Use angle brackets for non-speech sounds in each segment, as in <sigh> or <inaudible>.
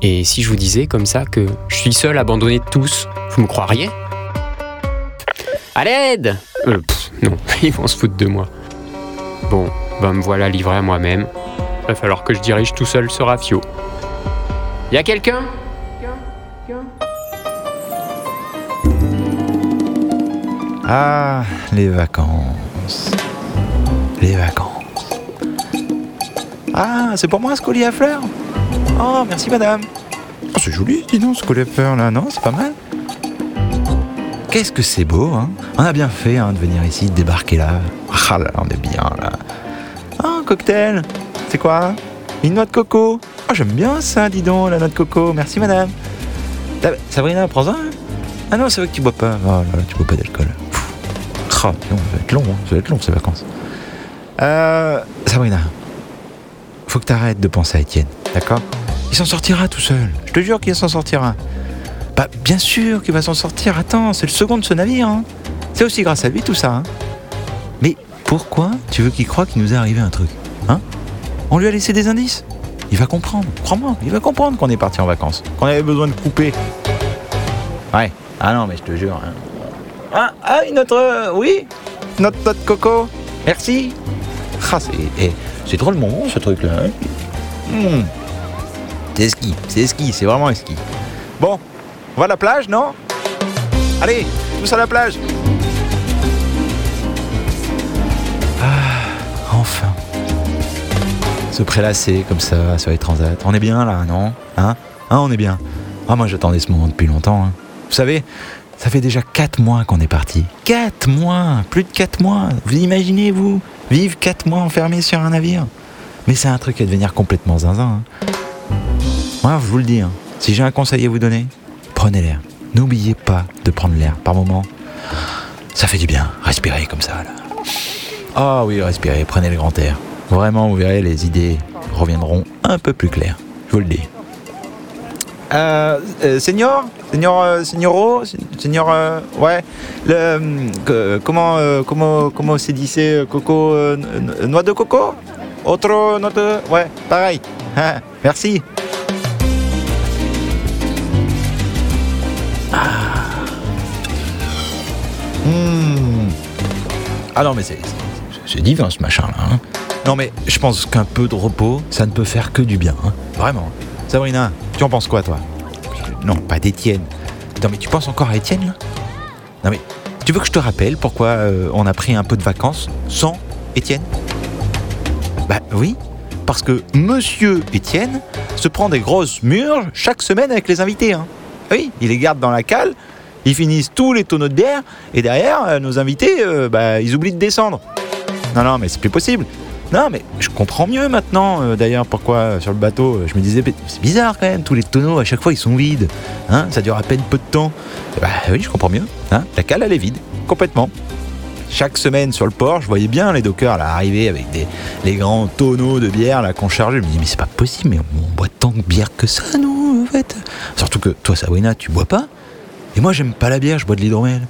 Et si je vous disais comme ça que je suis seul abandonné de tous, vous me croiriez? À l'aide euh, Non, <laughs> ils vont se foutre de moi. Bon, ben me voilà livré à moi-même. Va falloir que je dirige tout seul ce rafio. Y a quelqu'un? Ah, les vacances. Les vacances. Ah, c'est pour moi ce collier à fleurs Oh, merci madame. Oh, c'est joli, dis donc, ce collier à fleurs là, non C'est pas mal. Qu'est-ce que c'est beau, hein On a bien fait hein, de venir ici, de débarquer là. Ah là, on est bien là. Ah, cocktail C'est quoi? Une noix de coco Oh, j'aime bien ça, dis donc, la noix de coco. Merci madame. Sabrina, prends-en un. Ah non, c'est vrai que tu bois pas. Oh là là, tu bois pas d'alcool. Oh, ça va être long, hein. ça va être long ces vacances. Euh, Sabrina, faut que tu arrêtes de penser à Étienne, d'accord? Il s'en sortira tout seul. Je te jure qu'il s'en sortira. Bah, bien sûr qu'il va s'en sortir. Attends, c'est le second de ce navire. Hein. C'est aussi grâce à lui tout ça. Hein. Mais pourquoi tu veux qu'il croie qu'il nous est arrivé un truc Hein? On lui a laissé des indices. Il va comprendre. Crois-moi, il va comprendre qu'on est parti en vacances. Qu'on avait besoin de couper. Ouais. Ah non, mais je te jure. Hein. Ah, ah, notre. Euh, oui? Notre note coco? Merci Ah, c'est. Eh, c'est drôlement bon ce truc-là. Hein hmm. C'est ski, c'est ski, c'est vraiment ski. Bon, on va à la plage, non? Allez, tous à la plage Ah, enfin. Se prélasser comme ça sur les transats. On est bien là, non? Hein? Hein, on est bien. Ah, moi j'attendais ce moment depuis longtemps. Hein. Vous savez, ça fait déjà 4 mois qu'on est parti. 4 mois Plus de 4 mois Vous imaginez, vous Vivre 4 mois enfermé sur un navire? Mais c'est un truc à devenir complètement zinzin. Hein. Moi, je vous le dis, hein. si j'ai un conseil à vous donner, prenez l'air. N'oubliez pas de prendre l'air par moment. Ça fait du bien, respirez comme ça. Ah oui, respirez, prenez le grand air. Vraiment, vous verrez, les idées reviendront un peu plus claires. Je vous le dis. Euh, euh, senior? Euh, Senioro Senior, euh, ouais. Le, comment, comment, comment c'est dit c'est coco, noix de coco? Autre noix de, ouais, pareil. Hein, <laughs> merci. Ah. Hmm. ah non mais c'est, c'est divin ce machin là. Hein. Non mais je pense qu'un peu de repos, ça ne peut faire que du bien. Hein. Vraiment. Sabrina, tu en penses quoi toi? Non, pas d'Étienne. Non mais tu penses encore à Étienne là? Non mais tu veux que je te rappelle pourquoi euh, on a pris un peu de vacances sans Étienne? Bah oui, parce que Monsieur Étienne se prend des grosses murs chaque semaine avec les invités. Hein. Oui, il les garde dans la cale, ils finissent tous les tonneaux de bière, et derrière, euh, nos invités, euh, bah, ils oublient de descendre. Non, non, mais c'est plus possible. Non, mais je comprends mieux maintenant, euh, d'ailleurs, pourquoi euh, sur le bateau, euh, je me disais, c'est bizarre quand même, tous les tonneaux, à chaque fois, ils sont vides. Hein, ça dure à peine peu de temps. bah oui, je comprends mieux. Hein, la cale, elle est vide, complètement. Chaque semaine sur le port, je voyais bien les dockers là, arriver avec les grands tonneaux de bière qu'on chargeait. Je me dis, mais c'est pas possible, mais on boit tant de bière que ça, nous, en fait? Surtout que toi, Sabrina, tu bois pas. Et moi, j'aime pas la bière, je bois de l'hydromel.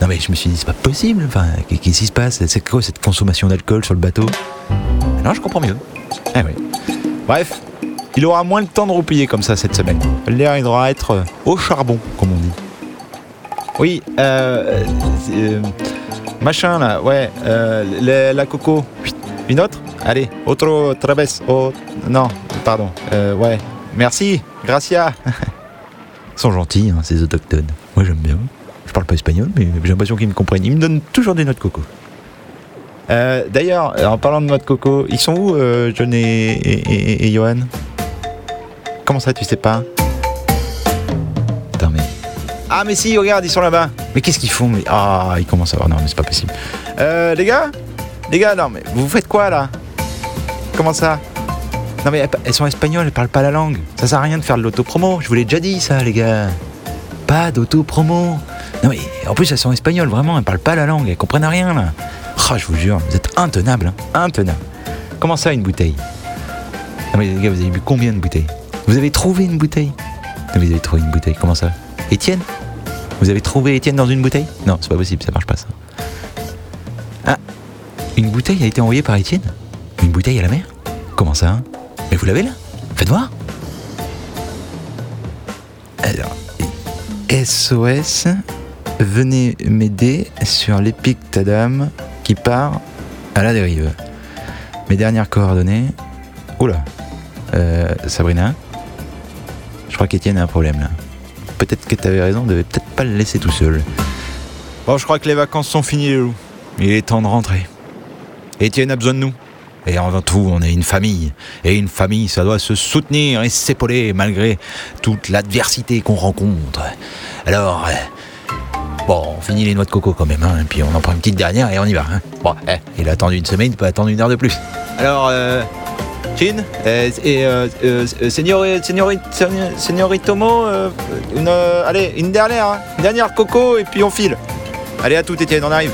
Non mais je me suis dit, c'est pas possible, enfin, qu'est-ce qui se passe? C'est quoi cette consommation d'alcool sur le bateau? Je comprends mieux. Oui. Bref, il aura moins le temps de roupiller comme ça cette semaine. L'air, il devra être euh, au charbon, comme on dit. Oui, euh, euh machin là, ouais, la, coco. Une autre? Allez, autre traves. Oh, non, pardon. Ouais, merci, gracia. Ils sont gentils, hein, ces autochtones. Moi, j'aime bien. Je parle pas espagnol, mais j'ai l'impression qu'ils me comprennent. Ils me donnent toujours des de coco. Euh, d'ailleurs, en parlant de noix de coco, ils sont où, euh, John et, Johan? Comment ça, tu sais pas? Ah, mais si, regarde, ils sont là-bas. Mais qu'est-ce qu'ils font? Mais... Ah, ils commencent à voir. Non, mais c'est pas possible. Euh, les gars? Les gars, non, mais vous faites quoi là? Comment ça? Non, mais elles sont espagnoles, elles parlent pas la langue. Ça sert à rien de faire de l'autopromo. Je vous l'ai déjà dit, ça, les gars. Pas d'autopromo. Non mais en plus elles sont espagnoles, vraiment, elles parlent pas la langue, elles comprennent rien là. Ah, je vous jure, vous êtes intenables, hein, intenables. Comment ça une bouteille Non mais les gars, vous avez bu combien de bouteilles Vous avez trouvé une bouteille non, Vous avez trouvé une bouteille, comment ça Étienne Vous avez trouvé Étienne dans une bouteille Non, c'est pas possible, ça marche pas ça. Ah Une bouteille a été envoyée par Étienne Une bouteille à la mer Comment ça hein Mais vous l'avez là Faites voir. Alors, SOS, venez m'aider sur l'épic Tadam qui part à la dérive. Mes dernières coordonnées. Oula. Euh, Sabrina Je crois qu'Étienne a un problème là. Peut-être que t'avais raison, on devait peut-être pas le laisser tout seul. Bon, je crois que les vacances sont finies, les loups. Il est temps de rentrer. Étienne a besoin de nous. Et avant tout, on est une famille. Et une famille, ça doit se soutenir et s'épauler malgré toute l'adversité qu'on rencontre. Alors, finit les noix de coco quand même, hein, et puis on en prend une petite dernière et on y va. hein. Bon, eh, il a attendu une semaine, il peut attendre une heure de plus. Alors, euh, Chin euh, et euh, euh, euh, une, allez, une dernière, hein, une dernière coco et puis on file. Allez à tout, Étienne, on arrive.